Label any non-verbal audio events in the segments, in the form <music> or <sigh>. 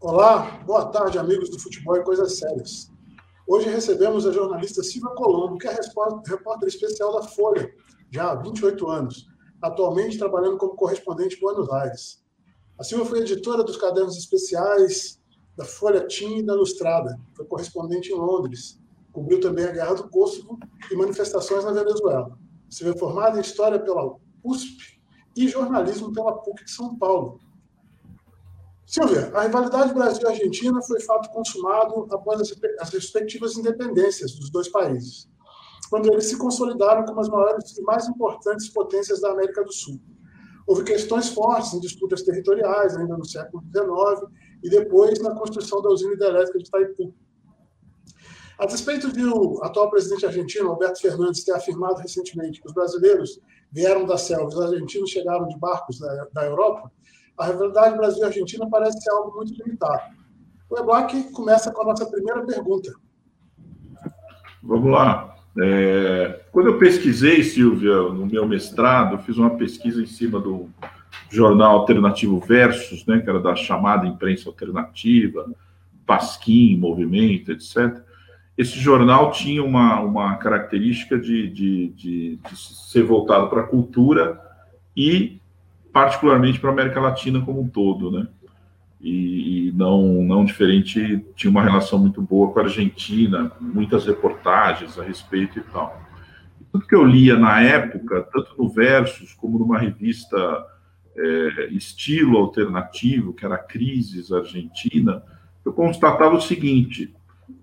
Olá, boa tarde, amigos do Futebol e Coisas Sérias. Hoje recebemos a jornalista Silvia Colombo, que é repórter especial da Folha, já há 28 anos, atualmente trabalhando como correspondente em Buenos Aires. A Silvia foi editora dos cadernos especiais da Folha Tim e da Ilustrada, foi correspondente em Londres, cobriu também a Guerra do Kosovo e manifestações na Venezuela. Silvia é formada em História pela USP e Jornalismo pela PUC de São Paulo Silvia, a rivalidade Brasil-Argentina foi fato consumado após as respectivas independências dos dois países, quando eles se consolidaram como as maiores e mais importantes potências da América do Sul. Houve questões fortes em disputas territoriais, ainda no século XIX, e depois na construção da usina hidrelétrica de Itaipu. A despeito de o atual presidente argentino, Alberto Fernandes, ter afirmado recentemente que os brasileiros vieram da selva, os argentinos chegaram de barcos da, da Europa, a rivalidade Brasil-Argentina parece ser algo muito limitado. O Eblac começa com a nossa primeira pergunta. Vamos lá. É, quando eu pesquisei, Silvia, no meu mestrado, fiz uma pesquisa em cima do jornal alternativo Versus, né, que era da chamada imprensa alternativa, Pasquim, Movimento, etc. Esse jornal tinha uma, uma característica de, de, de, de ser voltado para a cultura e particularmente para a América Latina como um todo, né? E, e, não, não diferente, tinha uma relação muito boa com a Argentina, muitas reportagens a respeito e tal. Tudo que eu lia na época, tanto no Versus como numa revista é, estilo alternativo, que era Crises Argentina, eu constatava o seguinte: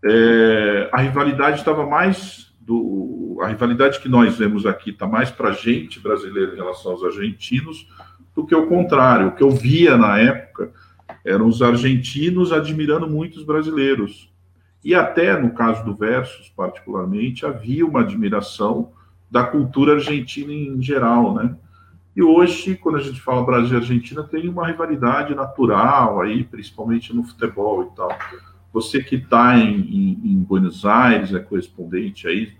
é, a rivalidade estava mais do, a rivalidade que nós vemos aqui está mais para a gente brasileira em relação aos argentinos do que o contrário. O que eu via na época eram os argentinos admirando muito os brasileiros. E até no caso do Versus, particularmente, havia uma admiração da cultura argentina em geral, né? E hoje, quando a gente fala Brasil e Argentina, tem uma rivalidade natural aí, principalmente no futebol e tal. Você que está em, em, em, Buenos Aires, é correspondente aí,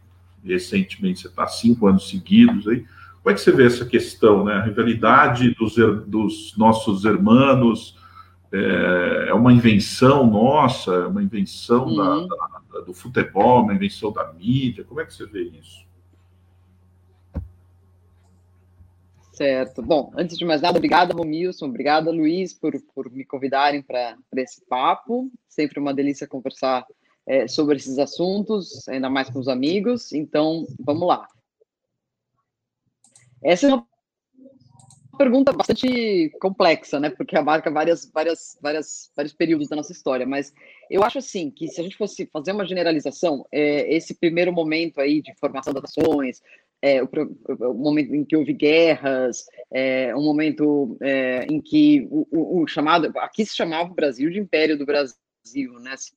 recentemente você está cinco anos seguidos aí, como é que você vê essa questão, né? A rivalidade dos, dos nossos irmãos é, é, uma invenção nossa, é uma invenção uhum. da, da, do futebol, uma invenção da mídia. Como é que você vê isso? Certo. Bom, antes de mais nada, obrigada, Romilson, obrigada, Luiz, por, por me convidarem para esse papo. Sempre uma delícia conversar é, sobre esses assuntos, ainda mais com os amigos. Então, vamos lá. Essa é uma pergunta bastante complexa, né? Porque abarca várias, várias, várias, vários períodos da nossa história. Mas eu acho assim que se a gente fosse fazer uma generalização, é, esse primeiro momento aí de formação das nações, é, o, o, momento em que houve guerras, é, um momento é, em que o, o, o, chamado aqui se chamava o Brasil de Império do Brasil, né? Se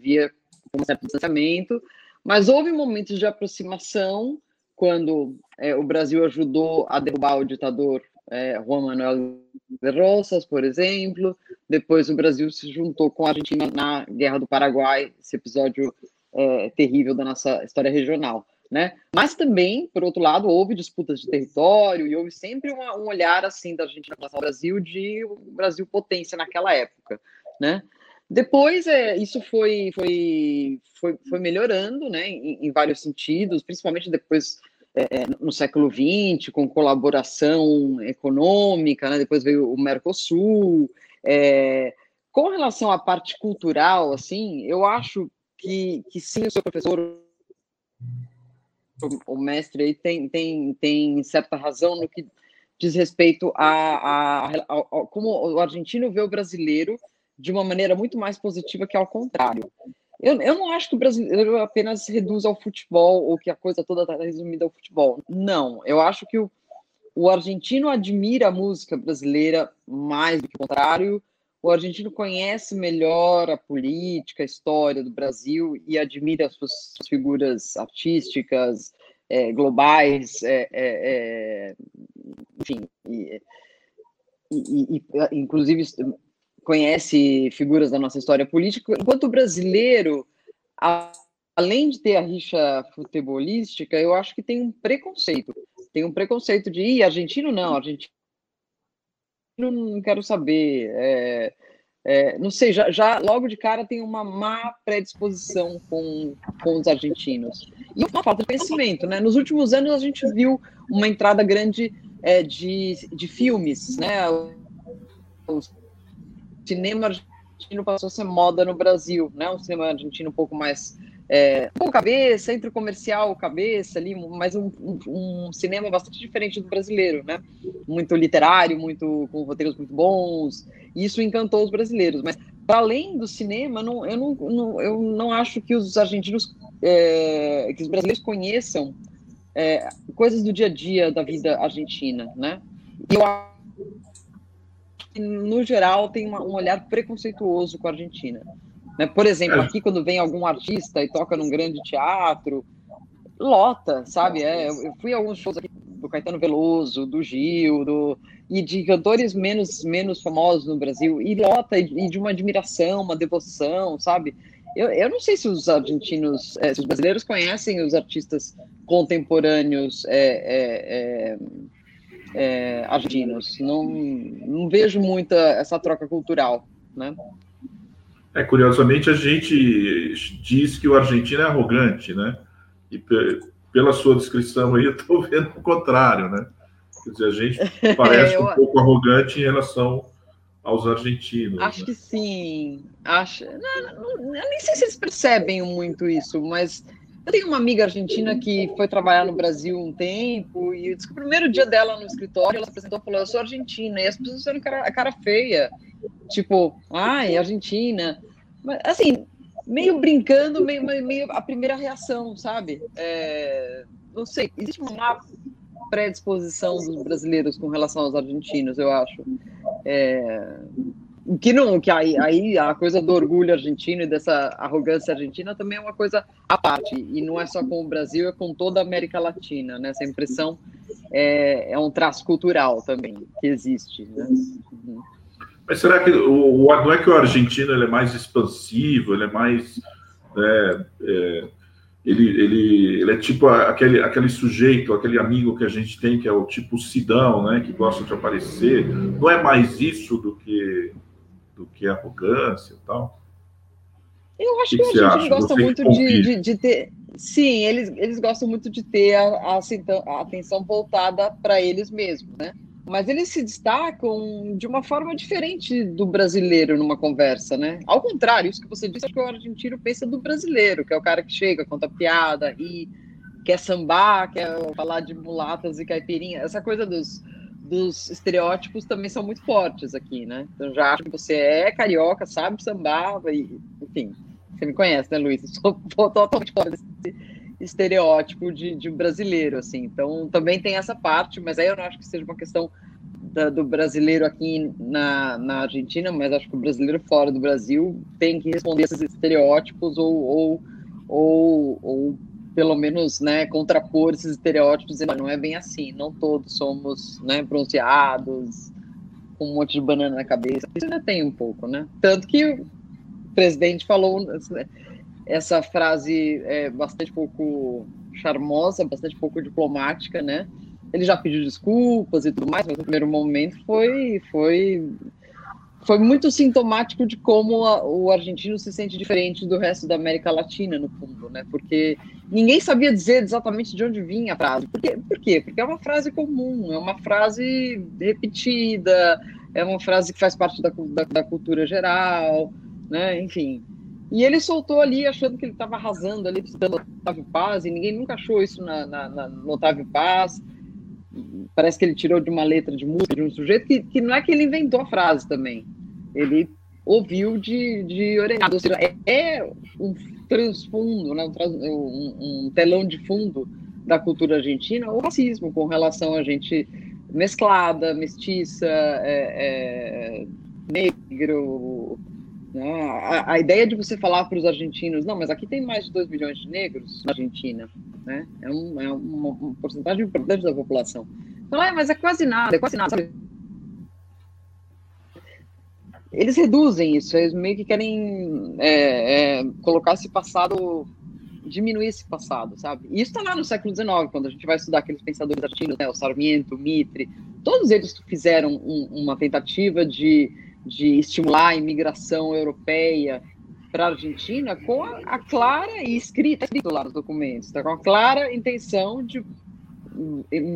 via um certo distanciamento, mas houve momentos de aproximação quando é, o Brasil ajudou a derrubar o ditador é, Juan Manuel de Rosas, por exemplo. Depois o Brasil se juntou com a Argentina na Guerra do Paraguai, esse episódio é, terrível da nossa história regional. Né? Mas também, por outro lado, houve disputas de território e houve sempre uma, um olhar assim da Argentina para o Brasil de Brasil potência naquela época, né? Depois, é, isso foi, foi, foi, foi melhorando, né, em, em vários sentidos, principalmente depois é, é no século XX, com colaboração econômica, né, depois veio o Mercosul. É, com relação à parte cultural, assim, eu acho que, que sim, o seu professor, o, mestre aí, tem, tem, tem certa razão no que diz respeito a, a, a, a como o argentino vê o brasileiro de uma maneira muito mais positiva que ao contrário. Eu, eu não acho que o brasileiro apenas reduz ao futebol ou que a coisa toda está resumida ao futebol. Não, eu acho que o, o argentino admira a música brasileira mais do que o contrário. O argentino conhece melhor a política, a história do Brasil e admira as suas figuras artísticas, é, globais, é, é enfim, e, e, e, inclusive conhece figuras da nossa história política, enquanto o brasileiro, além de ter a rixa futebolística, eu acho que tem um preconceito. Tem um preconceito de, ir argentino não, argentino não quero saber. É, é, não sei, já, já, logo de cara tem uma má predisposição com, com os argentinos. E uma falta de conhecimento, né? Nos últimos anos a gente viu uma entrada grande é, de, de filmes, né? O cinema argentino passou a ser moda no Brasil, né? Um cinema argentino um pouco mais é, pouco cabeça, entre comercial cabeça ali, mas um, um, cinema bastante diferente do brasileiro, né? Muito literário, muito com roteiros muito bons. Isso encantou os brasileiros. Mas para além do cinema, não, eu, não, não, eu não acho que os argentinos, é, que os brasileiros conheçam é, coisas do dia a dia da vida argentina, né? Eu acho que, no geral, tem uma, um olhar preconceituoso com a Argentina. Né? Por exemplo, é. aqui quando vem algum artista e toca num grande teatro, lota, sabe? É, eu fui a alguns shows aqui do Caetano Veloso, do Gil, do, e de cantores menos, menos famosos no Brasil, e lota, e de uma admiração, uma devoção, sabe? Eu, eu não sei se os argentinos, é, se os brasileiros conhecem os artistas contemporâneos é, é, é, é argentinos. Não, não vejo muita essa troca cultural, né? É, curiosamente, a gente diz que o argentino é arrogante, né? E pela sua descrição aí, <laughs> eu estou vendo o contrário, né? Quer dizer, a gente <laughs> parece eu... um pouco arrogante em relação aos argentinos. Acho né? que sim. Acho... Não, não, eu nem sei se eles percebem muito isso, mas eu tenho uma amiga argentina que foi trabalhar no Brasil um tempo e disse que o primeiro dia dela no escritório, ela se apresentou e falou: Eu sou argentina. E as pessoas fizeram cara, cara feia. Tipo, ai, Argentina. Mas, assim, meio brincando, meio, meio a primeira reação, sabe? É, não sei, existe uma predisposição dos brasileiros com relação aos argentinos, eu acho. É, que não, que aí, aí a coisa do orgulho argentino e dessa arrogância argentina também é uma coisa à parte, e não é só com o Brasil, é com toda a América Latina, né? Essa impressão é, é um traço cultural também que existe, né? Uhum. Mas será que o, não é que o argentino ele é mais expansivo, ele é mais. Né, é, ele, ele, ele é tipo aquele, aquele sujeito, aquele amigo que a gente tem, que é o tipo Sidão, né, que gosta de aparecer. Não é mais isso do que, do que arrogância e tal? Eu acho que, que, que a gente gosta muito de, de, de, ter. Sim, eles, eles gostam muito de ter a, a, a atenção voltada para eles mesmos, né? mas eles se destacam de uma forma diferente do brasileiro numa conversa, né? Ao contrário, isso que você disse, acho que o argentino pensa do brasileiro, que é o cara que chega, conta piada e quer sambar, quer falar de mulatas e caipirinha. Essa coisa dos, dos estereótipos também são muito fortes aqui, né? Então já acho que você é carioca, sabe sambar, e, enfim, você me conhece, né, Luiz? <laughs> Eu sou totalmente fora desse estereótipo de, de brasileiro, assim. Então, também tem essa parte, mas aí eu não acho que seja uma questão da, do brasileiro aqui na, na Argentina, mas acho que o brasileiro fora do Brasil tem que responder esses estereótipos ou, ou, ou, ou pelo menos, né, contrapor esses estereótipos, não é bem assim, não todos somos, né, bronzeados, com um monte de banana na cabeça, isso ainda tem um pouco, né, tanto que o presidente falou, essa frase é bastante pouco charmosa, bastante pouco diplomática, né? Ele já pediu desculpas e tudo mais, mas no primeiro momento foi foi foi muito sintomático de como a, o argentino se sente diferente do resto da América Latina, no fundo, né? Porque ninguém sabia dizer exatamente de onde vinha a frase. Por quê? Por quê? Porque é uma frase comum, é uma frase repetida, é uma frase que faz parte da, da, da cultura geral, né? Enfim, e ele soltou ali, achando que ele estava arrasando ali, citando Otávio Paz, e ninguém nunca achou isso na, na, na, no Otávio Paz. Parece que ele tirou de uma letra de música de um sujeito que, que não é que ele inventou a frase também. Ele ouviu de, de orelhada. Ou seja, é, é um transfundo, né, um, um, telão de fundo da cultura argentina, o racismo com relação a gente mesclada, mestiça, é, é, negro, né? A, a, ideia de você falar para os argentinos, não, mas aqui tem mais de 2 milhões de negros na Argentina, né? é, um, é uma, uma porcentagem importante da população. Falar, ah, mas é quase nada, é quase nada, sabe? Eles reduzem isso, eles meio que querem é, é, colocar esse passado, diminuir esse passado, sabe? E isso está lá no século XIX, quando a gente vai estudar aqueles pensadores argentinos, né? o Sarmiento, o Mitre, todos eles fizeram um, uma tentativa de, de estimular a imigração europeia para a Argentina com a, a, clara e escrita, escrito lá nos documentos, tá? com a clara intenção de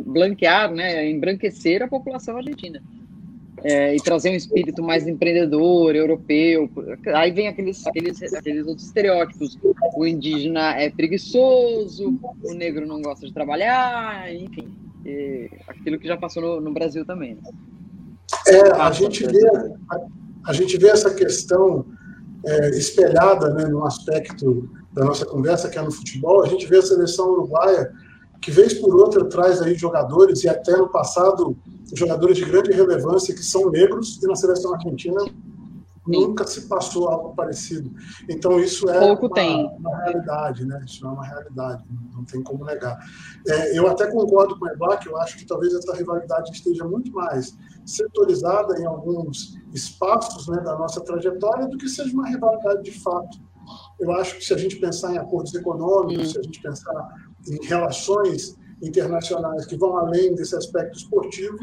blanquear, né, embranquecer a população argentina. É, e trazer um espírito mais empreendedor, europeu. Aí vem aqueles, aqueles, aqueles outros estereótipos. O indígena é preguiçoso, o negro não gosta de trabalhar, enfim. aquilo que já passou no, no Brasil também. Né? É, a gente, vê, a, a, gente vê essa questão é, espelhada né, no aspecto da nossa conversa, que é no futebol. A gente vê a seleção uruguaia que vez por outra traz aí jogadores, e até no passado, jogadores de grande relevância que são negros, e na seleção argentina nunca se passou algo parecido. Então, isso é Pouco uma, tem. uma realidade, né? Isso é uma realidade, não tem como negar. É, eu até concordo com o Ebach, eu acho que talvez essa rivalidade esteja muito mais setorizada em alguns espaços né, da nossa trajetória do que seja uma rivalidade de fato. Eu acho que se a gente pensar em acordos econômicos, hum. se a gente pensar em relações internacionais que vão além desse aspecto esportivo,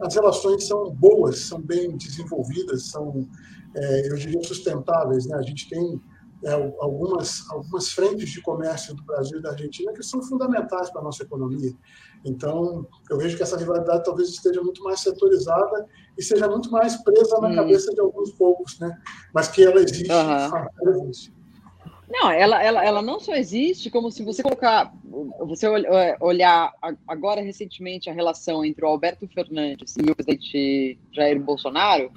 as relações são boas, são bem desenvolvidas, são, é, eu diria, sustentáveis. Né? A gente tem é, algumas, algumas frentes de comércio do Brasil e da Argentina que são fundamentais para a nossa economia. Então, eu vejo que essa rivalidade talvez esteja muito mais setorizada e seja muito mais presa na hum. cabeça de alguns poucos, né? mas que ela existe, uhum. Não, ela, ela, ela não só existe, como se você colocar, você é, olhar agora recentemente a relação entre o Alberto Fernandes e o presidente Jair Bolsonaro,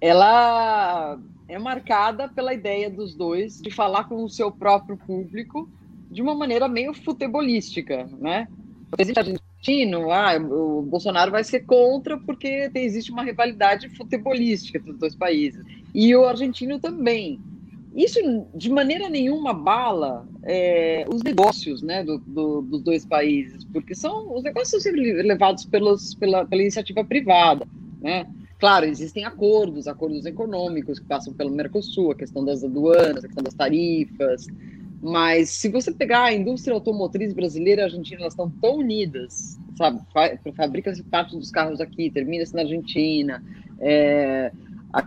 ela é marcada pela ideia dos dois de falar com o seu próprio público de uma maneira meio futebolística, né? O presidente argentino, ah, o Bolsonaro vai ser contra porque existe uma rivalidade futebolística entre os dois países. E o argentino também. Isso, de maneira nenhuma, bala é, os negócios né, do, do, dos dois países, porque são os negócios são sempre levados pelos, pela, pela iniciativa privada. Né? Claro, existem acordos, acordos econômicos que passam pelo Mercosul, a questão das aduanas, a questão das tarifas, mas se você pegar a indústria automotriz brasileira e argentina, elas estão tão unidas, sabe? Fabrica-se parte dos carros aqui, termina-se na Argentina. É, a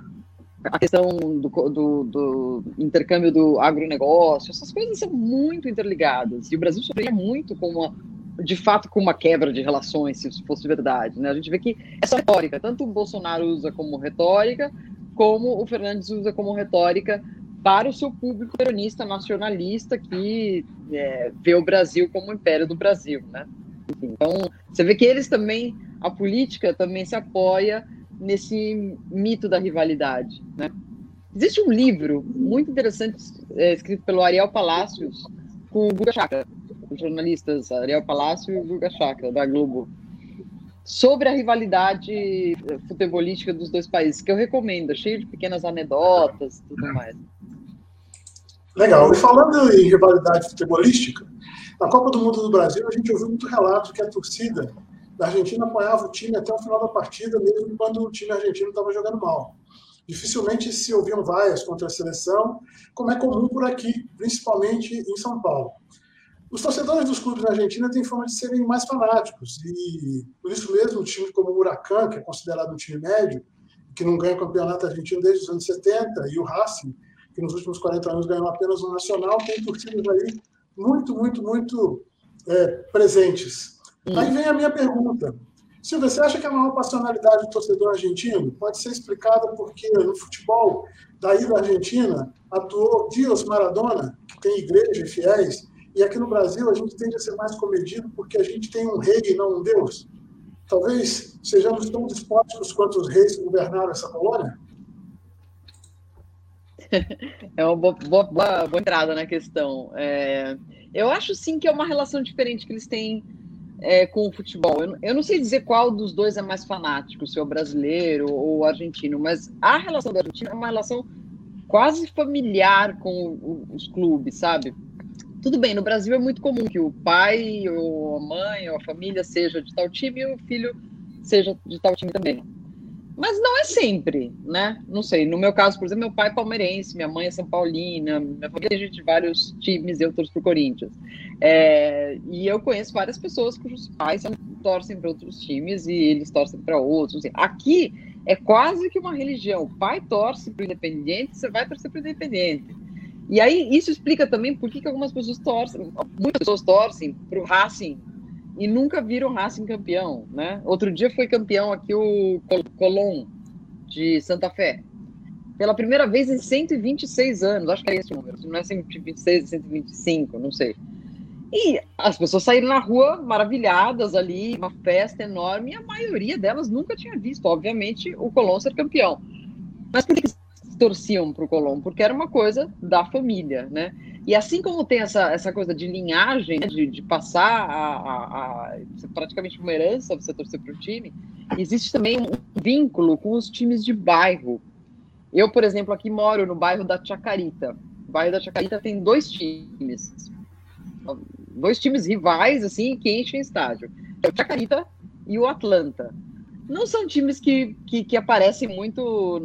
questão do, do, do, intercâmbio do agronegócio, essas coisas são muito interligadas. E o Brasil sofreria muito com uma, de fato, com uma quebra de relações, se isso fosse verdade. Né? A gente vê que essa retórica, tanto o Bolsonaro usa como retórica, como o Fernandes usa como retórica para o seu público peronista, nacionalista, que é, vê o Brasil como o império do Brasil. Né? Enfim, então, você vê que eles também, a política também se apoia nesse mito da rivalidade. Né? Existe um livro muito interessante é, escrito pelo Ariel Palacios com o Guga Chakra, os jornalistas Ariel Palacio e o Guga Chakra, da Globo, sobre a rivalidade futebolística dos dois países, que eu recomendo, é cheio de pequenas anedotas e tudo mais. Legal. E falando em rivalidade futebolística, na Copa do Mundo do Brasil, a gente ouviu muito relato que a torcida da Argentina apoiava o time até o final da partida, mesmo quando o time argentino estava jogando mal. Dificilmente se ouviam vaias contra a seleção, como é comum por aqui, principalmente em São Paulo. Os torcedores dos clubes na Argentina têm fama de serem mais fanáticos, e por isso mesmo, um time como o Huracan, que é considerado um time médio, que não ganha o campeonato argentino desde os anos 70, e o Racing, que nos últimos 40 anos ganhou apenas o Nacional, tem torcidas aí muito, muito, muito é, presentes Aí vem a minha pergunta. Silvia, você acha que a maior passionalidade do torcedor argentino pode ser explicada porque no futebol daí da Argentina atuou Dios Maradona, que tem igreja e fiéis, e aqui no Brasil a gente tende a ser mais comedido porque a gente tem um rei e não um Deus? Talvez sejamos tão despóticos quanto os reis que governaram essa colônia? É uma boa, boa, boa, boa entrada na questão. É, eu acho sim que é uma relação diferente que eles têm é, com o futebol. Eu, eu, não sei dizer qual dos dois é mais fanático, se é o brasileiro ou o argentino, mas a relação da Argentina é uma relação quase familiar com os clubes, sabe? Tudo bem, no Brasil é muito comum que o pai, ou a mãe, ou a família seja de tal time e o filho seja de tal time também. Mas não é sempre, né? Não sei. No meu caso, por exemplo, meu pai é palmeirense, minha mãe é São Paulina, minha família é gente de vários times, eu torço pro Corinthians. É, e eu conheço várias pessoas cujos pais torcem para outros times e eles torcem para outros. Assim. Aqui é quase que uma religião. O pai torce para o Independente, você vai torcer para o Independente. E aí isso explica também por que, que algumas pessoas torcem, muitas pessoas torcem para o Racing e nunca viram o Racing campeão, né? Outro dia foi campeão aqui o Colón de Santa Fé. Pela primeira vez em 126 anos, acho que é esse o número, não é 126, 125, não sei. E as pessoas saíram na rua maravilhadas ali, uma festa enorme, e a maioria delas nunca tinha visto, obviamente, o Colón ser campeão. Mas por que torciam para o Colón? Porque era uma coisa da família, né? E assim como tem essa, essa coisa de linhagem, né, de, de passar a, a, a, praticamente uma herança você torcer para o time, existe também um vínculo com os times de bairro. Eu, por exemplo, aqui moro no bairro da Chacarita. O bairro da Chacarita tem dois times dois times rivais, assim, que enchem estádio. É o Chacarita e o Atlanta. Não são times que, que, que aparecem muito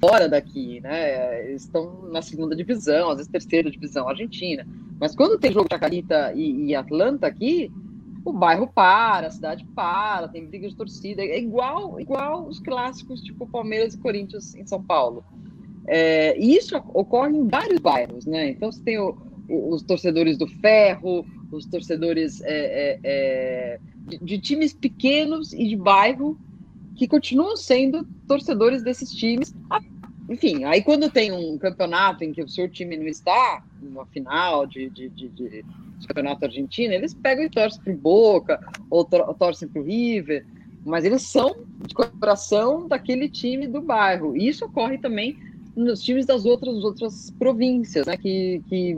fora daqui, né? Estão na segunda divisão, às vezes terceira divisão, Argentina. Mas quando tem jogo Chacarita e, e Atlanta aqui, o bairro para, a cidade para, tem briga de torcida. É igual, igual os clássicos, tipo Palmeiras e Corinthians em São Paulo. É, e isso ocorre em vários bairros, né? Então você tem o, os torcedores do Ferro, os torcedores é, é, é, de, de, times pequenos e de bairro que continuam sendo torcedores desses times. Ah, enfim, aí quando tem um campeonato em que o seu time não está, uma final de, de, de, de campeonato argentino, eles pegam e torcem para o Boca ou torcem para o River, mas eles são de coração daquele time do bairro. E isso ocorre também nos times das outras, outras províncias, né, que, que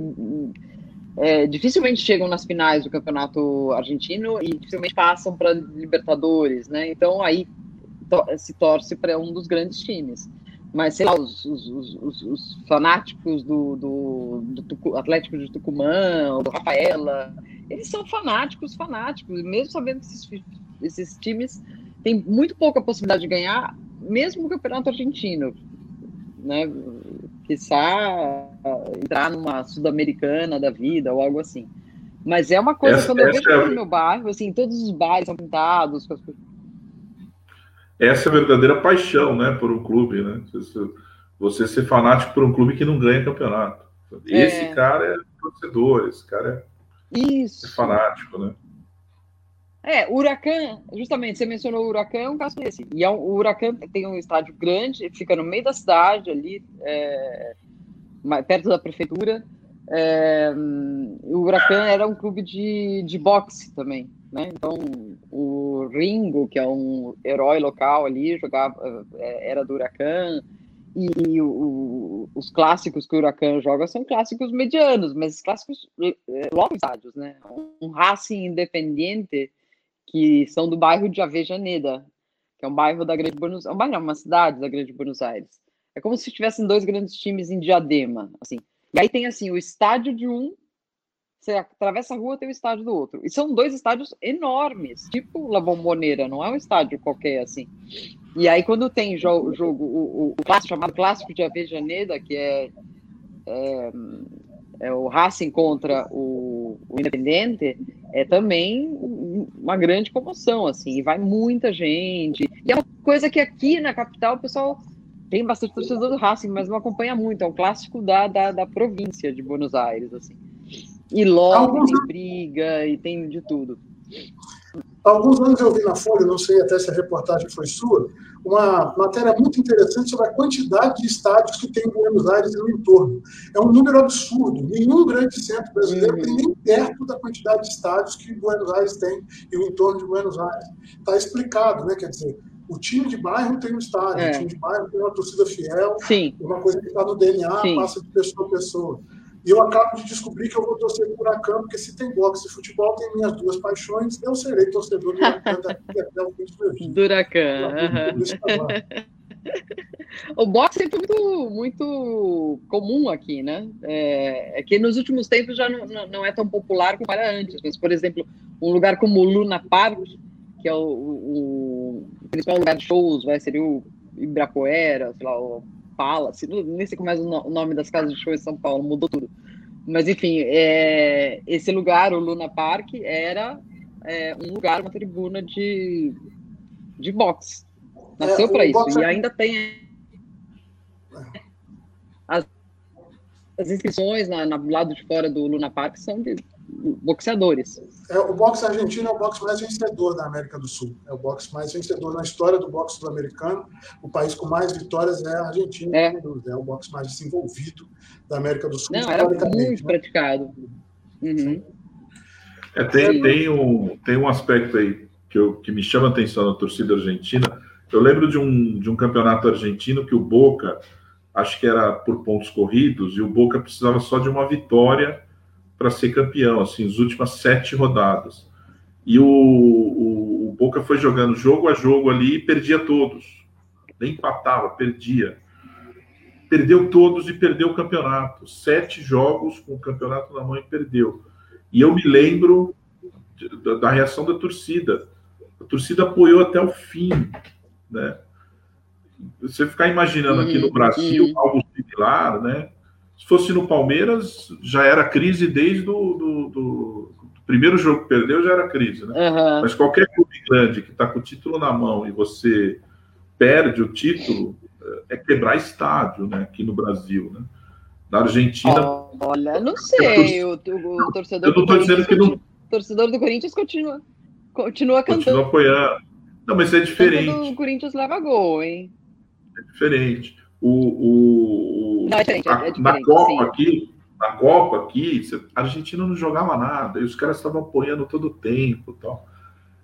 é, dificilmente chegam nas finais do campeonato argentino e dificilmente passam para Libertadores, né? Então aí to se torce para um dos grandes times. Mas, sei lá, os, os, os, os fanáticos do, do, do, Atlético de Tucumã, do Rafaela, eles são fanáticos, fanáticos, mesmo sabendo que esses, esses times têm muito pouca possibilidade de ganhar, mesmo o campeonato argentino né? Quiçá entrar numa sul-americana da vida ou algo assim. Mas é uma coisa, essa, quando eu vejo é... no meu bairro, assim, todos os bares são pintados. Essa é a verdadeira paixão, né, por um clube, né? Você ser fanático por um clube que não ganha campeonato. Esse é... cara é torcedor, esse cara é, Isso. é fanático, né? É, o Huracan, justamente, você mencionou o Huracan, é um caso desse. E é um, o Huracan tem um estádio grande, fica no meio da cidade, ali, é, perto da prefeitura. É, o Huracan era um clube de, de boxe também, né? Então, o Ringo, que é um herói local ali, jogava, é, era do Huracan. E, o, os clássicos que o Huracan joga são clássicos medianos, mas clássicos é, longos estádios, né? Um Racing Independiente que são do bairro de Avejaneda, que é um bairro da Grande Buenos Aires, é um bairro, uma cidade da Grande Buenos Aires. É como se tivessem dois grandes times em Diadema, assim. E aí tem assim o estádio de um, você atravessa a rua tem o estádio do outro. E são dois estádios enormes, tipo La Bombonera, não é um estádio qualquer assim. E aí quando tem jogo, jogo o, o, clássico chamado clássico de Avejaneda, que é, é é, o Racing contra o, o, Independente é também uma grande comoção, assim, vai muita gente. E é uma coisa que aqui na capital o pessoal tem bastante torcedor do Racing, mas não acompanha muito. É um clássico da, da, da província de Buenos Aires, assim. E logo Alguns... tem briga e tem de tudo. alguns anos eu vi na Folha, não sei até se a reportagem foi sua, uma matéria muito interessante sobre a quantidade de estádios que tem em Buenos Aires e no entorno. É um número absurdo. Nenhum grande centro brasileiro uhum. tem nem perto da quantidade de estádios que Buenos Aires tem e o entorno de Buenos Aires. Está explicado, né? Quer dizer, o time de bairro tem um estádio, é. o time de bairro tem uma torcida fiel, Sim. uma coisa que está no DNA, Sim. passa de pessoa a pessoa. E eu acabo de descobrir que eu vou torcer por Huracan, porque se tem boxe e futebol, tem minhas duas paixões, eu serei torcedor do Huracan daqui até o fim do meu vida. Do Huracan. O boxe é muito, muito comum aqui, né? É, é, que nos últimos tempos já não, não, é tão popular como era antes. Mas, por exemplo, um lugar como o Luna Park, que é o, o, o principal lugar de shows, vai ser o Ibirapuera, sei lá, o Palace, nem sei como é o nome das casas de show em São Paulo, mudou tudo. Mas, enfim, é, esse lugar, o Luna Park, era é, um lugar, uma tribuna de, de boxe. Nasceu é, para isso. E é ainda tem as, as inscrições na, na, lado de fora do Luna Park são de boxeadores. É, o boxe argentino é o boxe mais vencedor da América do Sul. É o boxe mais vencedor na história do boxe sul-americano. O país com mais vitórias é a Argentina, é, é o boxe mais desenvolvido da América do Sul. Não, era muito né? praticado. Uhum. É, tem, tem, um, tem um aspecto aí que, eu, que me chama a atenção na torcida argentina. Eu lembro de um, de um campeonato argentino que o Boca, acho que era por pontos corridos, e o Boca precisava só de uma vitória para ser campeão, assim, as últimas sete rodadas. E o, o, o, Boca foi jogando jogo a jogo ali e perdia todos. Nem empatava, perdia. Perdeu todos e perdeu o campeonato. Sete jogos com o campeonato na mão e perdeu. E eu me lembro da, da reação da torcida. A torcida apoiou até o fim, né? Você ficar imaginando aqui no Brasil algo similar, né? Se fosse no Palmeiras, já era crise desde o do, do, do primeiro jogo que perdeu, já era crise, né? Uhum. Mas qualquer clube grande que está com o título na mão e você perde o título, é quebrar estádio, né? Aqui no Brasil, né? Na Argentina. Olha, não sei. O, o, torcedor. Eu não estou dizendo que não. torcedor do Corinthians continua, continua cantando. Continua apoiando. Não, mas é diferente. O Corinthians leva gol, hein? É diferente. O, o, não, é diferente, a, é diferente, na Copa sim. aqui, na Copa aqui, a Argentina não jogava nada, e os caras estavam apoiando todo o tempo tal.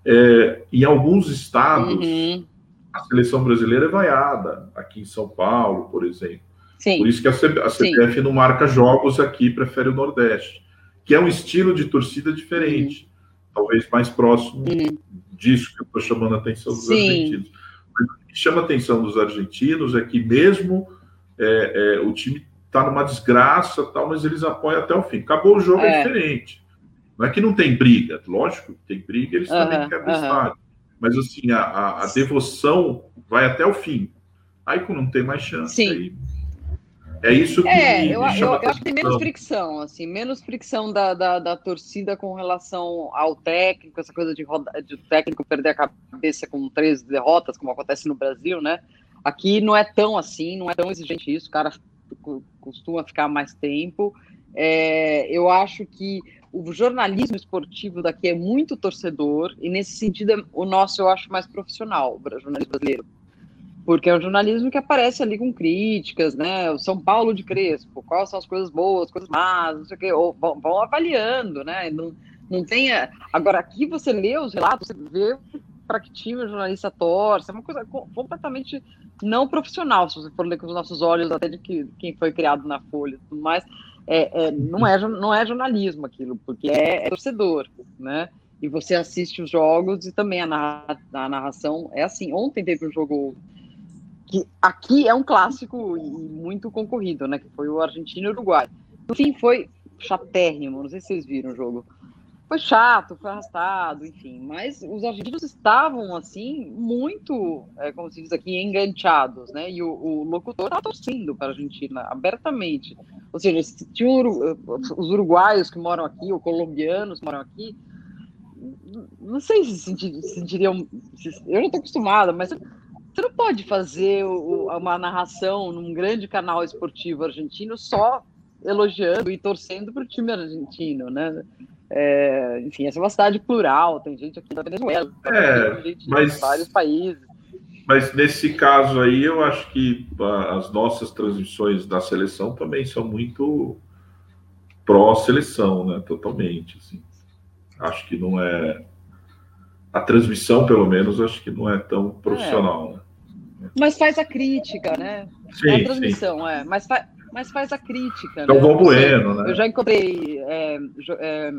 É, em alguns estados, uhum. a seleção brasileira é vaiada, aqui em São Paulo, por exemplo. Sim. Por isso que a, C, a CBF Sim. não marca jogos aqui, prefere o Nordeste, que é um estilo de torcida diferente, uhum. talvez mais próximo uhum. disso que eu estou chamando a atenção dos Sim. argentinos que chama a atenção dos argentinos é que mesmo é, é, o time está numa desgraça, tal, mas eles apoiam até o fim. Acabou o jogo, é, é diferente. Não é que não tem briga, lógico que tem briga, eles também querem uhum. estádio. Mas assim, a, a, a, devoção vai até o fim. Aí quando não tem mais chance, Sim. aí é isso que é, me, eu, me chama eu, eu acho que tem menos fricção, assim, menos fricção da, da, da, torcida com relação ao técnico, essa coisa de, roda, de técnico perder a cabeça com três derrotas, como acontece no Brasil, né? Aqui não é tão assim, não é tão exigente isso, o cara costuma ficar mais tempo. É, eu acho que o jornalismo esportivo daqui é muito torcedor, e nesse sentido o nosso eu acho mais profissional, o jornalismo brasileiro porque é um jornalismo que aparece ali com críticas, né? O São Paulo de Crespo, quais são as coisas boas, coisas más, não sei o quê, ou vão, vão avaliando, né? Não, não tem. Agora, aqui você lê os relatos, você vê para que time o jornalista torce, é uma coisa completamente não profissional, se você for ler com os nossos olhos, até de que, quem foi criado na Folha e tudo mais. É, é, não, é, não é jornalismo aquilo, porque é, é torcedor, né? E você assiste os jogos e também a, narra, a narração é assim. Ontem teve um jogo que aqui é um clássico e muito concorrido, né? Que foi o Argentina e o Uruguai. No fim, foi chatérrimo, não sei se vocês viram o jogo. Foi chato, foi arrastado, enfim. Mas os argentinos estavam, assim, muito, é, como se diz aqui, enganchados, né? E o, o locutor estava torcendo para a Argentina, abertamente. Ou seja, tinham os uruguaios que moram aqui, ou colombianos que moram aqui, não sei se sentiriam. Eu não estou acostumada, mas você não pode fazer o, uma narração num grande canal esportivo argentino só elogiando e torcendo para o time argentino, né? É, enfim, essa é uma cidade plural, tem gente aqui da Venezuela, é, tem gente mas, de vários países. Mas nesse caso aí, eu acho que as nossas transmissões da seleção também são muito pró-seleção, né? Totalmente, assim. Acho que não é a transmissão, pelo menos, acho que não é tão profissional. É. Né? Mas faz a crítica, né? Sim, é a transmissão, sim. é. Mas, fa mas faz a crítica. Então, né? bom bueno, né? Eu já encontrei. É, é,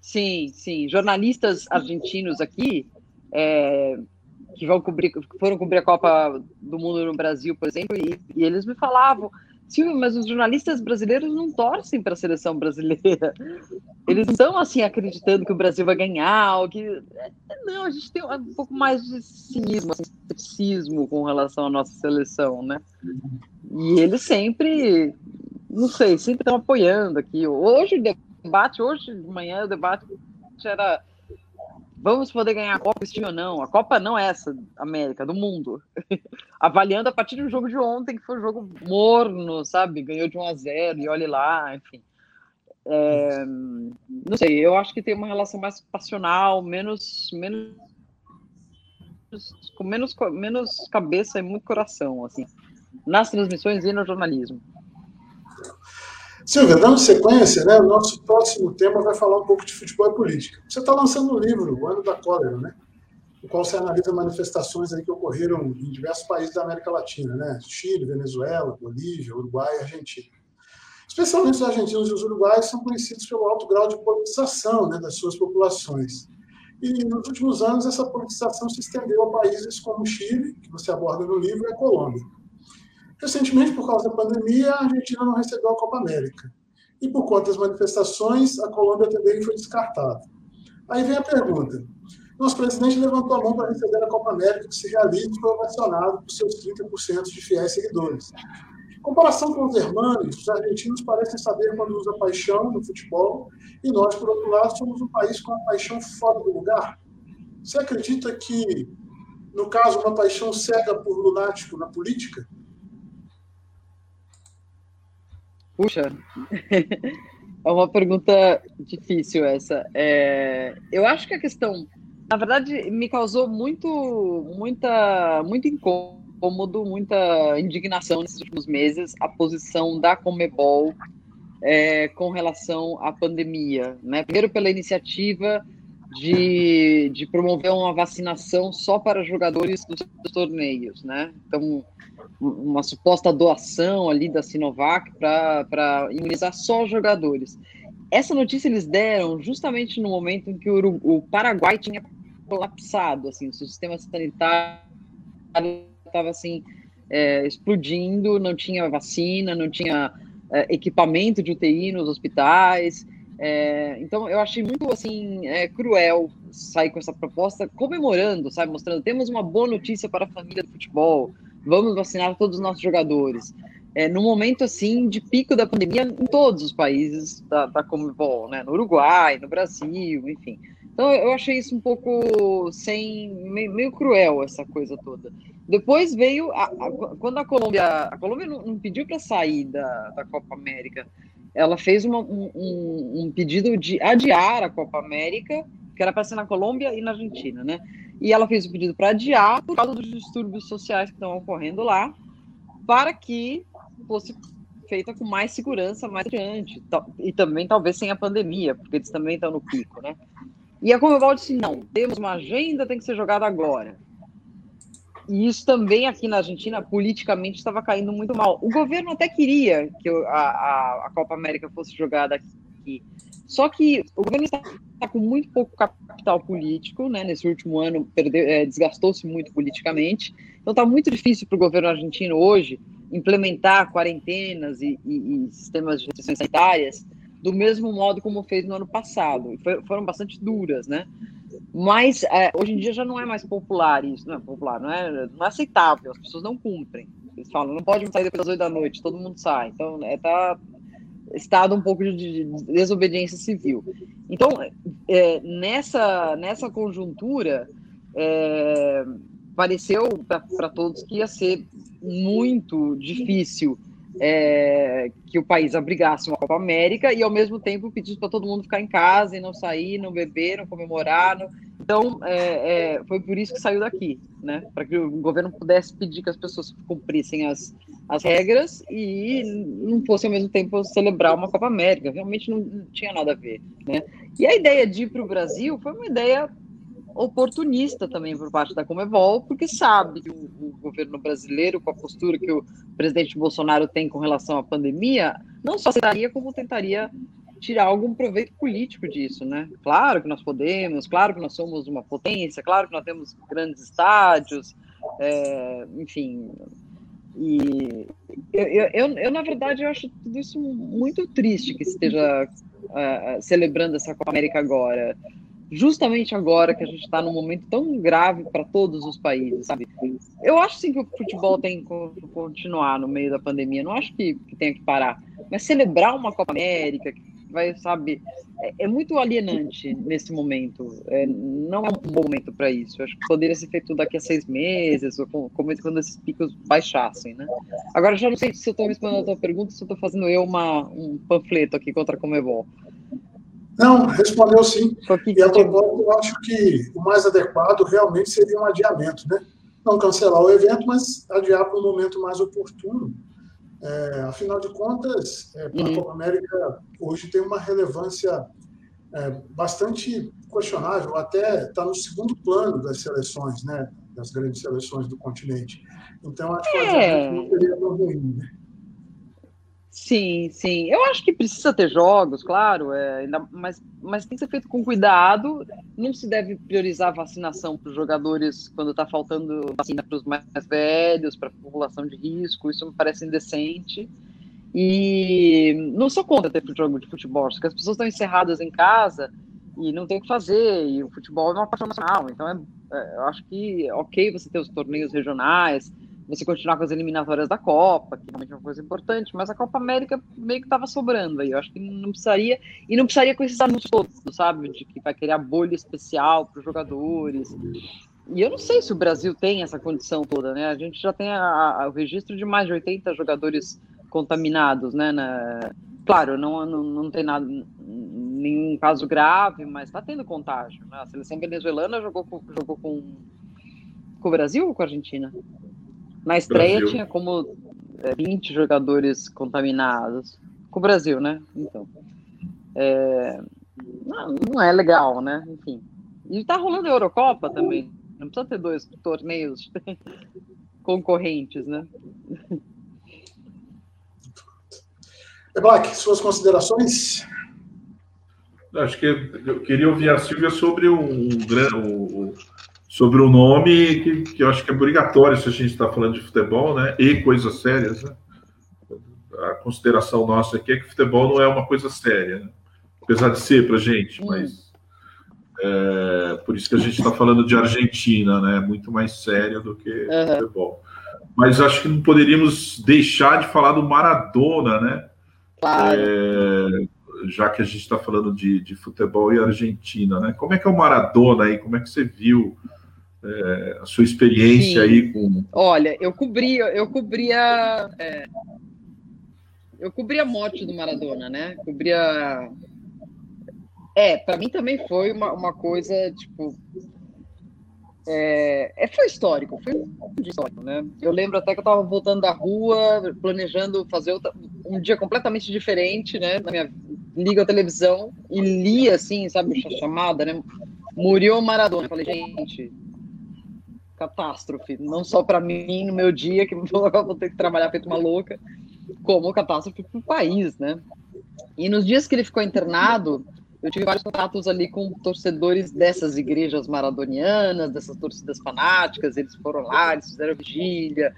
sim, sim. Jornalistas argentinos aqui é, que vão cobrir, foram cobrir a Copa do Mundo no Brasil, por exemplo, e, e eles me falavam Silvio, mas os jornalistas brasileiros não torcem para a seleção brasileira. Eles não estão assim acreditando que o Brasil vai ganhar, ou que não, a gente tem um pouco mais de cinismo, assim, ceticismo com relação à nossa seleção, né? E eles sempre, não sei, sempre estão apoiando aqui. Hoje o debate, hoje de manhã o debate era vamos poder ganhar a Copa esse time ou não. A Copa não é essa, América, do mundo. <laughs> Avaliando a partir do jogo de ontem, que foi um jogo morno, sabe? Ganhou de 1 a 0 e olhe lá, enfim. É, não sei, eu acho que tem uma relação mais passional, menos, menos com menos, menos cabeça e muito coração, assim, nas transmissões e no jornalismo. Silvia, dando sequência, né, o nosso próximo tema vai falar um pouco de futebol e política. Você está lançando um livro, O Ano da Cólera, né, no qual você analisa manifestações aí que ocorreram em diversos países da América Latina, né, Chile, Venezuela, Bolívia, Uruguai e Argentina. Especialmente os argentinos e os uruguaios são conhecidos pelo alto grau de politização né, das suas populações. E nos últimos anos, essa politização se estendeu a países como Chile, que você aborda no livro, e a Colômbia. Recentemente, por causa da pandemia, a Argentina não recebeu a Copa América. E por conta das manifestações, a Colômbia também foi descartada. Aí vem a pergunta. Nosso presidente levantou a mão para receber a Copa América, que se realiza e foi ovacionado por seus 30% de fiéis seguidores. Em comparação com os hermanos, os argentinos parecem saber quando usa paixão no futebol, e nós, por outro lado, somos um país com a paixão fora do lugar. Você acredita que, no caso, uma paixão cega por lunático na política? Puxa, é uma pergunta difícil essa. É, eu acho que a questão, na verdade, me causou muito, muita, muito incômodo, muita indignação nesses últimos meses a posição da Comebol é, com relação à pandemia. Né? Primeiro, pela iniciativa de, de promover uma vacinação só para jogadores dos torneios. Né? Então, uma suposta doação ali da Sinovac para imunizar só jogadores. Essa notícia eles deram justamente no momento em que o, o Paraguai tinha colapsado, assim, o sistema sanitário estava assim é, explodindo, não tinha vacina, não tinha é, equipamento de UTI nos hospitais. É, então eu achei muito assim é, cruel sair com essa proposta, comemorando, sabe, mostrando temos uma boa notícia para a família do futebol vamos vacinar todos os nossos jogadores. É, no momento assim de pico da pandemia em todos os países da, da Comebol, né? No Uruguai, no Brasil, enfim. Então eu achei isso um pouco sem meio, meio cruel essa coisa toda. Depois veio a, a, quando a Colômbia, a Colômbia não, não pediu para sair da, da Copa América, ela fez uma, um, um, pedido de adiar a Copa América, que era para ser na Colômbia e na Argentina, né? E ela fez o pedido para adiar por causa dos distúrbios sociais que estão ocorrendo lá, para que fosse feita com mais segurança mais adiante. E também talvez sem a pandemia, porque eles também estão no pico, né? E a Comebol disse, não, temos uma agenda, tem que ser jogada agora. E isso também aqui na Argentina, politicamente, estava caindo muito mal. O governo até queria que a, a, a Copa América fosse jogada aqui, só que o governo está, está com muito pouco capital político, né? Nesse último ano é, desgastou-se muito politicamente. Então está muito difícil para o governo argentino hoje implementar quarentenas e, e, e, sistemas de restrições sanitárias do mesmo modo como fez no ano passado. Foram bastante duras, né? Mas é, hoje em dia já não é mais popular isso, não é popular, não é, não é aceitável, as pessoas não cumprem. Eles falam, não pode sair depois das oito da noite, todo mundo sai. Então, é, tá, estado um pouco de desobediência civil. Então, é, nessa, nessa conjuntura, é, pareceu para todos que ia ser muito difícil é, que o país abrigasse uma Copa América e, ao mesmo tempo, pedisse para todo mundo ficar em casa e não sair, não beber, não comemorar. Não... Então, é, é, foi por isso que saiu daqui, né? Para que o governo pudesse pedir que as pessoas cumprissem as, as regras e não fosse, ao mesmo tempo, celebrar uma Copa América. Realmente não, tinha nada a ver, né? E a ideia de ir para o Brasil foi uma ideia oportunista também por parte da Comebol, porque sabe que o, o, governo brasileiro, com a postura que o presidente Bolsonaro tem com relação à pandemia, não só aceitaria, como tentaria tirar algum proveito político disso, né? Claro que nós podemos, claro que nós somos uma potência, claro que nós temos grandes estádios, é, enfim. E eu, eu, eu, eu, na verdade, eu acho tudo isso muito triste que esteja uh, celebrando essa Copa América agora. Justamente agora que a gente está num momento tão grave para todos os países, sabe? Eu acho sim que o futebol tem que continuar no meio da pandemia, não acho que, que tenha que parar, mas celebrar uma Copa América, vai sabe? É, é muito alienante nesse momento. É, não é um bom momento para isso. acho que poderia ser feito daqui a seis meses, ou como, quando esses picos baixassem, né? Agora, já não sei se eu estou respondendo a tua pergunta, se eu estou fazendo eu uma, um panfleto aqui contra a Comebol. Não, respondeu sim. E a propósito, eu acho que o mais adequado realmente seria um adiamento, né? Não cancelar o evento, mas adiar para um momento mais oportuno. É, afinal de contas, é, a Copa América hoje tem uma relevância é, bastante questionável, até está no segundo plano das seleções, né? Das grandes seleções do continente. Então, acho que é. não seria tão ruim, né? Sim, sim. Eu acho que precisa ter jogos, claro, é, ainda, mas, mas tem que ser feito com cuidado. Não se deve priorizar a vacinação para os jogadores quando está faltando vacina para os mais velhos, para a população de risco. Isso me parece indecente. E não sou contra ter jogo de futebol, porque as pessoas estão encerradas em casa e não tem o que fazer. E o futebol é uma paixão nacional. Então, é, é, eu acho que é ok você ter os torneios regionais você continuar com as eliminatórias da Copa, que realmente é uma coisa importante, mas a Copa América meio que estava sobrando aí. Eu acho que não precisaria, e não precisaria com esses anúncios todos, sabe? De que vai criar bolha especial para os jogadores. E eu não sei se o Brasil tem essa condição toda, né? A gente já tem a, a, o registro de mais de 80 jogadores contaminados, né? Na, claro, não, não, não tem nada, nenhum caso grave, mas está tendo contágio. Né? A seleção venezuelana jogou, com, jogou com, com o Brasil ou com a Argentina? Na estreia Brasil. tinha como 20 é, jogadores contaminados. Com o Brasil, né? Então. É, não, não, é legal, né? Enfim. E tá rolando a Eurocopa também. Não precisa ter dois torneios <laughs> concorrentes, né? Black, suas considerações? Acho que eu queria ouvir a Silvia sobre um, um, sobre o nome que, que eu acho que é obrigatório se a gente está falando de futebol, né? E coisas sérias, né? A consideração nossa aqui é que futebol não é uma coisa séria, né? apesar de ser para gente, hum. mas é, por isso que a gente está falando de Argentina, né? Muito mais séria do que uhum. futebol. Mas acho que não poderíamos deixar de falar do Maradona, né? Claro. É, já que a gente está falando de, de futebol e Argentina, né? Como é que é o Maradona aí? Como é que você viu é, a sua experiência Sim. aí com. Olha, eu cobria, eu cobria. É, eu cobria a morte do Maradona, né? Cobria. É, para mim também foi uma, uma coisa, tipo. É, é, foi histórico, foi um histórico, né? Eu lembro até que eu estava voltando da rua, planejando fazer outra, um dia completamente diferente, né? Na minha liga a televisão e li assim, sabe, a chamada, né? Murió Maradona. Eu falei, gente, catástrofe, não só para mim no meu dia, que <laughs> vou ter que trabalhar feito uma louca, como catástrofe para o país, né? E nos dias que ele ficou internado, eu tive vários contatos ali com torcedores dessas igrejas maradonianas, dessas torcidas fanáticas, eles foram lá, eles fizeram vigília,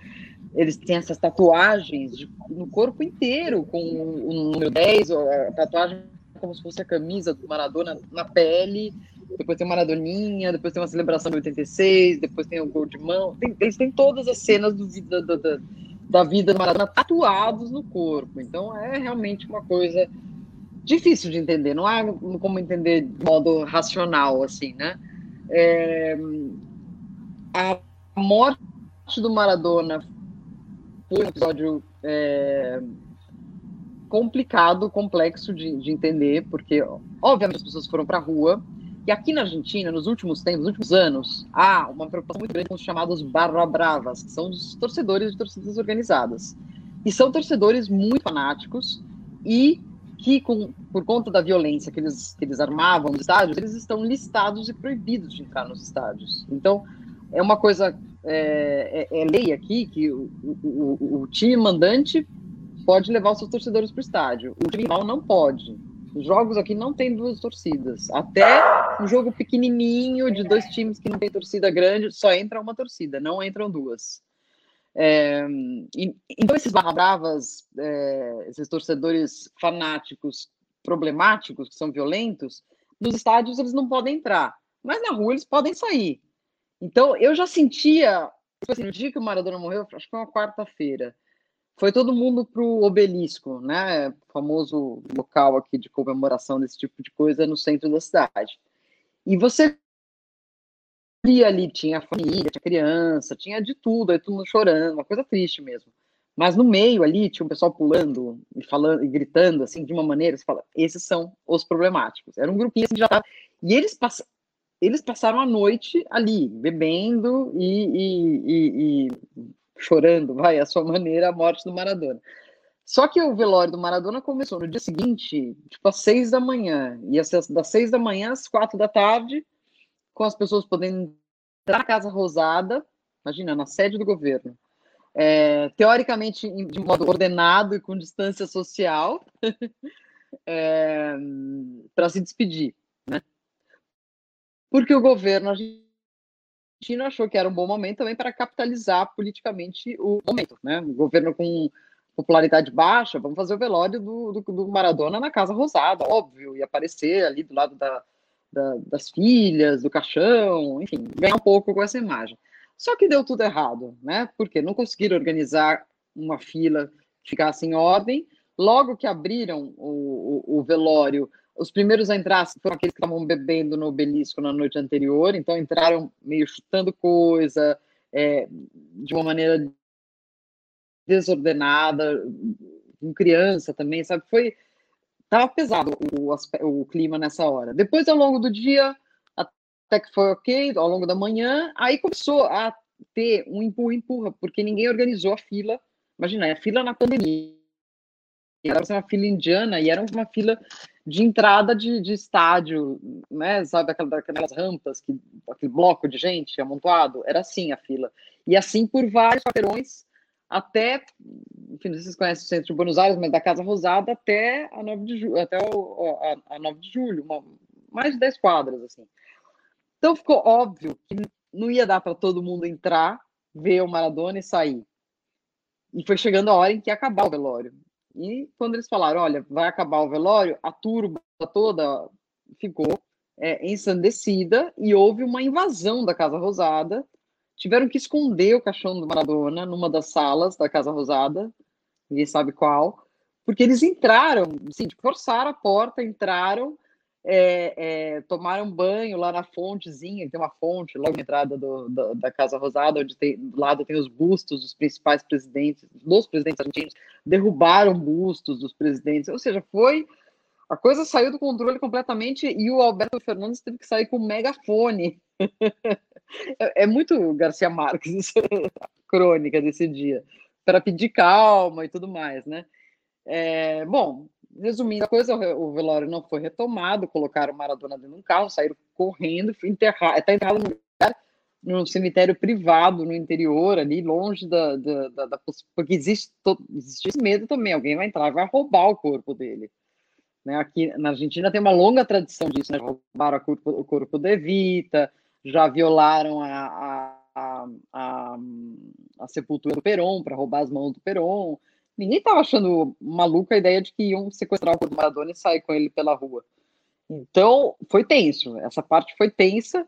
eles têm essas tatuagens de, no corpo inteiro, com o número 10, a tatuagem como se fosse a camisa do Maradona na pele, depois tem o Maradoninha, depois tem uma celebração de 86, depois tem o gol de mão. Tem, eles têm todas as cenas do, da, da, da vida do Maradona tatuados no corpo. Então é realmente uma coisa difícil de entender, não há como entender de modo racional, assim, né? É, a morte do Maradona foi um episódio é, complicado, complexo de, de entender, porque, obviamente, as pessoas foram para a rua, e aqui na Argentina, nos últimos tempos, nos últimos anos, há uma preocupação muito grande com os chamados barra bravas, que são os torcedores de torcidas organizadas. E são torcedores muito fanáticos e que, com, por conta da violência que eles, que eles armavam nos estádios, eles estão listados e proibidos de entrar nos estádios. Então, é uma coisa, é, é, é lei aqui que o, o, o, time mandante pode levar os seus torcedores para o estádio, o time rival não pode. Os jogos aqui não tem duas torcidas. Até um jogo pequenininho de dois times que não tem torcida grande, só entra uma torcida, não entram duas. É, então, esses barra bravas, é, esses torcedores fanáticos, problemáticos, que são violentos, nos estádios eles não podem entrar, mas na rua eles podem sair. Então, eu já sentia, tipo assim, no dia que o Maradona morreu, acho que foi uma quarta-feira, foi todo mundo para o obelisco, né? O famoso local aqui de comemoração desse tipo de coisa no centro da cidade. E você via ali, tinha família, tinha criança, tinha de tudo, aí todo mundo chorando, uma coisa triste mesmo. Mas no meio ali tinha um pessoal pulando e falando e gritando assim de uma maneira, você fala, esses são os problemáticos. Era um grupinho assim, já tava, e eles passaram eles passaram a noite ali, bebendo e, e, e, e chorando, vai, à sua maneira, a morte do Maradona. Só que o velório do Maradona começou no dia seguinte, tipo às seis da manhã, ser das seis da manhã às quatro da tarde, com as pessoas podendo entrar na Casa Rosada, imagina, na sede do governo, é, teoricamente de modo ordenado e com distância social, <laughs> é, para se despedir, né? Porque o governo argentino achou que era um bom momento também para capitalizar politicamente o momento, né? O governo com popularidade baixa, vamos fazer o velório do, do, do Maradona na Casa Rosada, óbvio, e aparecer ali do lado da, da, das filhas, do caixão, enfim, ganhar um pouco com essa imagem. Só que deu tudo errado, né? Porque não conseguiram organizar uma fila que ficasse em ordem. Logo que abriram o, o, o velório, os primeiros a entrar foram aqueles que estavam bebendo no obelisco na noite anterior, então entraram meio chutando coisa, é, de uma maneira desordenada, com criança também, sabe? Foi. Tava pesado o, o clima nessa hora. Depois, ao longo do dia, até que foi ok, ao longo da manhã, aí começou a ter um empurra-empurra, porque ninguém organizou a fila. Imagina, a fila na pandemia. Era uma fila indiana e era uma fila de entrada de, de estádio, né? Sabe, aquelas rampas, que, aquele bloco de gente amontoado. Era assim a fila. E assim por vários quarteirões até, enfim, não sei se vocês conhecem o centro de Buenos Aires, mas da Casa Rosada até a 9 de julho, até o, a, a 9 de julho, uma, mais de 10 quadras, assim. Então ficou óbvio que não ia dar para todo mundo entrar, ver o Maradona e sair. E foi chegando a hora em que ia acabar o velório. E quando eles falaram, olha, vai acabar o velório, a turba toda ficou é, ensandecida e houve uma invasão da Casa Rosada. Tiveram que esconder o caixão do Maradona numa das salas da Casa Rosada, ninguém sabe qual, porque eles entraram, assim, forçaram a porta, entraram, é, é, tomaram banho lá na fontezinha, tem uma fonte logo na entrada do, da, Casa Rosada, onde tem, do lado tem os bustos dos principais presidentes, dos presidentes argentinos, derrubaram bustos dos presidentes, ou seja, foi a coisa saiu do controle completamente e o Alberto Fernandes teve que sair com um megafone <laughs> é, é, muito Garcia Marques, <laughs> a crônica desse dia, para pedir calma e tudo mais, né? É, bom, resumindo a coisa, o velório não foi retomado, colocaram Maradona dentro de um carro, saíram correndo, enterrar, está enterrado no lugar, no cemitério privado, no interior, ali, longe da. da, da, da porque existe, todo, existe esse medo também, alguém vai entrar e vai roubar o corpo dele. Né? Aqui na Argentina tem uma longa tradição disso, né? roubaram corpo, o corpo de Evita, já violaram a, a, a, a, a sepultura do Peron para roubar as mãos do Peron. Ninguém estava achando maluca a ideia de que iam sequestrar o Maradona e sair com ele pela rua. Então, foi tenso. Essa parte foi tensa.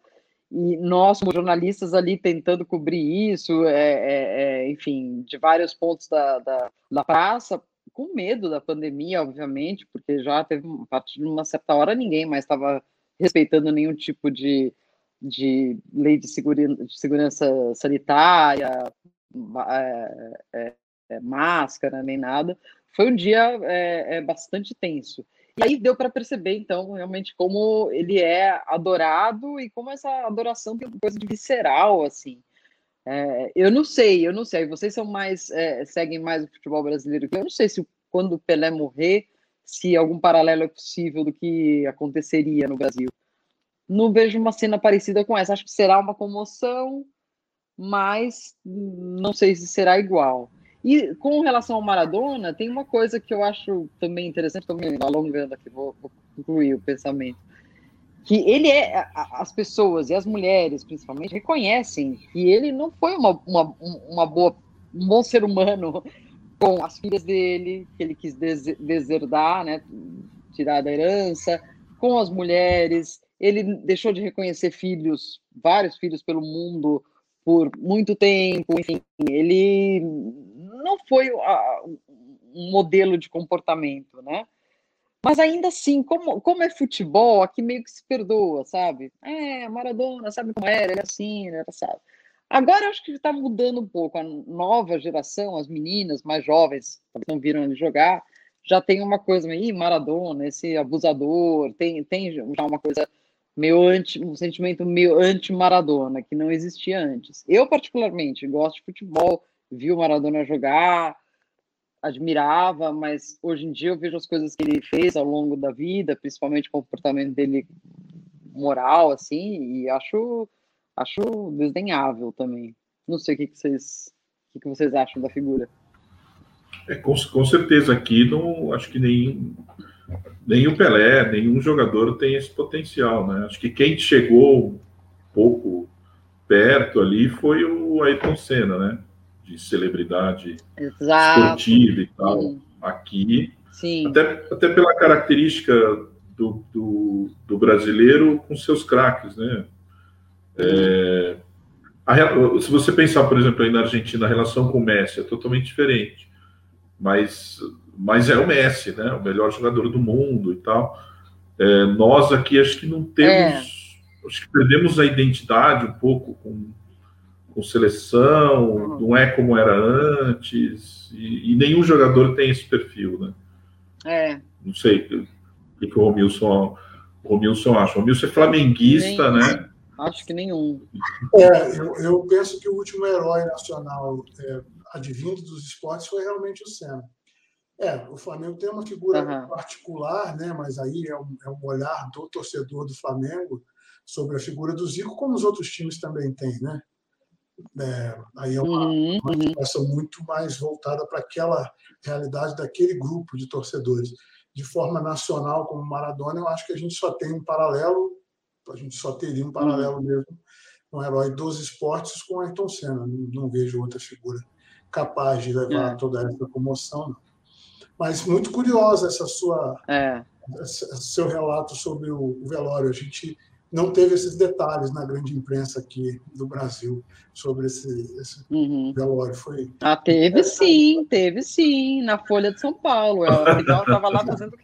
E nós, como jornalistas ali, tentando cobrir isso, é, é, é, enfim, de vários pontos da, da, da praça, com medo da pandemia, obviamente, porque já teve, a partir de uma certa hora, ninguém mais estava respeitando nenhum tipo de, de lei de, segura, de segurança sanitária, é, é, máscara, nem nada. Foi um dia é, é bastante tenso. E aí deu para perceber, então, realmente como ele é adorado e como essa adoração tem uma coisa de visceral, assim. É, eu não sei, eu não sei. Vocês são mais é, seguem mais o futebol brasileiro eu. não sei se quando o Pelé morrer, se algum paralelo é possível do que aconteceria no Brasil não vejo uma cena parecida com essa. Acho que será uma comoção, mas não sei se será igual. E com relação ao Maradona, tem uma coisa que eu acho também interessante, me alongando aqui, vou, vou concluir o pensamento. Que ele é, as pessoas e as mulheres, principalmente, reconhecem que ele não foi uma, uma, uma boa, um bom ser humano <laughs> com as filhas dele, que ele quis deserdar, né, tirar da herança, com as mulheres, ele deixou de reconhecer filhos, vários filhos pelo mundo por muito tempo, enfim, ele não foi a, um modelo de comportamento, né? Mas ainda assim, como, como é futebol, aqui meio que se perdoa, sabe? É, Maradona, sabe como era, é assim, era sabe. Agora acho que está mudando um pouco. A nova geração, as meninas mais jovens, não viram ele jogar, já tem uma coisa meio Maradona, esse abusador, tem, tem já uma coisa meio anti, um sentimento meio anti-Maradona, que não existia antes. Eu, particularmente, gosto de futebol, vi o Maradona jogar, admirava, mas hoje em dia eu vejo as coisas que ele fez ao longo da vida, principalmente o comportamento dele moral, assim, e acho, acho desdenhável também. Não sei o que, que vocês o que, vocês acham da figura. É, com, com certeza aqui não acho que nem nem o Pelé, nenhum jogador tem esse potencial, né? Acho que quem chegou um pouco perto ali foi o Ayrton Senna, né? De celebridade Exato. esportiva e tal. Sim. Aqui, Sim. Até, até pela característica do, do, do brasileiro com seus craques, né? É, a, se você pensar, por exemplo, aí na Argentina, a relação com o Messi é totalmente diferente. Mas mas é o Messi, né? O melhor jogador do mundo e tal. É, nós aqui acho que não temos, é. acho que perdemos a identidade um pouco com, com seleção, uhum. não é como era antes, e, e, nenhum jogador tem esse perfil, né? É. Não sei o que, que o Romilson, o Romilson acha. O Romilson é flamenguista, Nem, né? Acho que nenhum. É, eu, eu penso que o último herói nacional é, advindo dos esportes foi realmente o Senna. É, o Flamengo tem uma figura uhum. particular, né? mas aí é um, é um, olhar do torcedor do Flamengo sobre a figura do Zico, como os outros times também têm. Né? É, aí é uma, uhum. uma situação muito mais voltada para aquela realidade daquele grupo de torcedores. De forma nacional, como Maradona, eu acho que a gente só tem um paralelo, a gente só teria um paralelo uhum. mesmo, um herói dos esportes com Ayrton Senna. Não, não vejo outra figura capaz de levar é. toda essa comoção. Não. Mas muito curiosa essa sua é. seu relato sobre o, velório. A gente não teve esses detalhes na grande imprensa aqui do Brasil sobre esse, esse uhum. velório. Foi. Ah, teve sim, teve sim, na Folha de São Paulo. Ela estava lá fazendo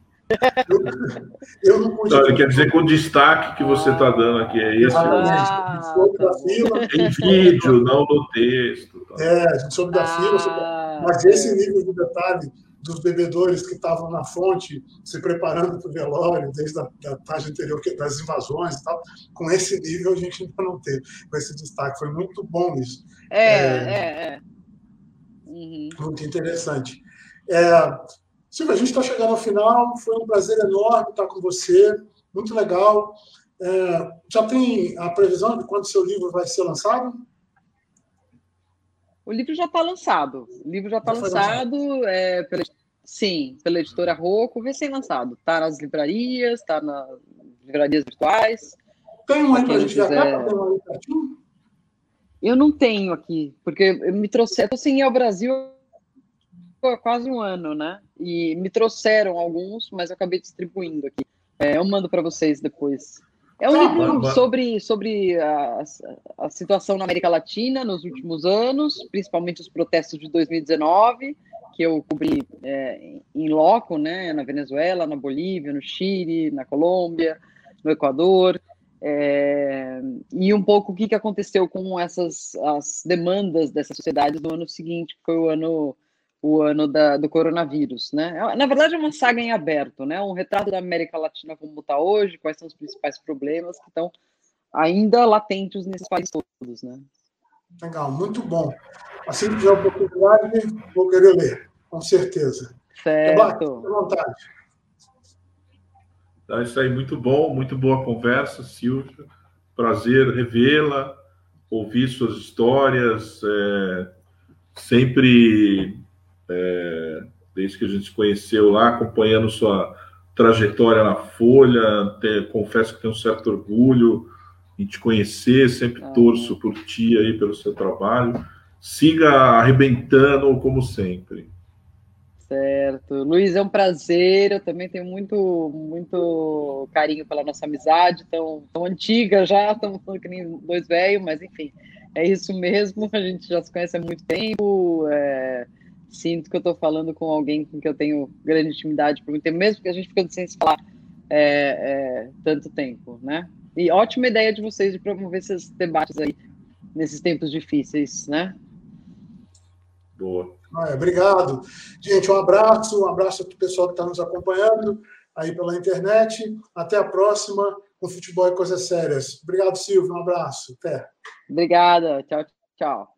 eu, <laughs> eu não. Então, quer dizer o destaque que você está dando aqui é esse. Ah, sobre fila. Em vídeo, não no texto. Tá? É, sobre a fila, sobre... Ah, mas esse é. nível de detalhe dos bebedores que estavam na fonte se preparando para o velório desde a da tarde anterior das invasões e tal. Com esse nível a gente ainda não teve, com esse destaque. Foi muito bom isso. É, é, é. é. Uhum. Muito interessante. É, Silvia, a gente está chegando ao final. Foi um prazer enorme estar com você. Muito legal. É, já tem a previsão de quando seu livro vai ser lançado? O livro já está lançado. O livro já está lançado, lançado. É, pela, sim, pela editora Rocco, recém-lançado. Está nas livrarias, está nas livrarias virtuais. Tem um aí para a gente quiser... Eu não tenho aqui, porque eu me trouxe, eu sem ir ao Brasil há quase um ano, né? E me trouxeram alguns, mas eu acabei distribuindo aqui. É, eu mando para vocês depois. É um tá, livro sobre, sobre a, a, situação na América Latina nos últimos anos, principalmente os protestos de 2019, que eu cobri é, em loco, né, na Venezuela, na Bolívia, no Chile, na Colômbia, no Equador, é, e um pouco o que, que aconteceu com essas as demandas dessas sociedades no ano seguinte, que foi o ano o ano da, do coronavírus, né? É, na verdade, é uma saga em aberto, né? Um retrato da América Latina como está hoje, quais são os principais problemas que estão ainda latentes nesses países todos, né? Legal, muito bom. Assim que tiver oportunidade, vou querer ler, com certeza. Certo. à vontade. Então, é isso aí, muito bom, muito boa conversa, Silvio. Prazer revê-la, ouvir suas histórias, é, sempre é, desde que a gente se conheceu lá, acompanhando sua trajetória na Folha. confesso que tenho um certo orgulho em te conhecer, sempre ah. torço por ti aí, pelo seu trabalho. Siga arrebentando como sempre. Certo. Luiz, é um prazer. Eu também tenho muito, muito carinho pela nossa amizade, tão, tão antiga já, estamos falando que nem dois velhos, mas enfim, é isso mesmo. A gente já se conhece há muito tempo. É sinto que eu estou falando com alguém com quem eu tenho grande intimidade por muito tempo, mesmo que a gente ficando sem se falar é, é, tanto tempo, né? E ótima ideia de vocês de promover esses debates aí nesses tempos difíceis, né? Boa. Ah, obrigado. Gente, um abraço, um abraço para o pessoal que está nos acompanhando aí pela internet. Até a próxima com Futebol e Coisas Sérias. Obrigado, Silvio. Um abraço. Até. Obrigada. Tchau, tchau.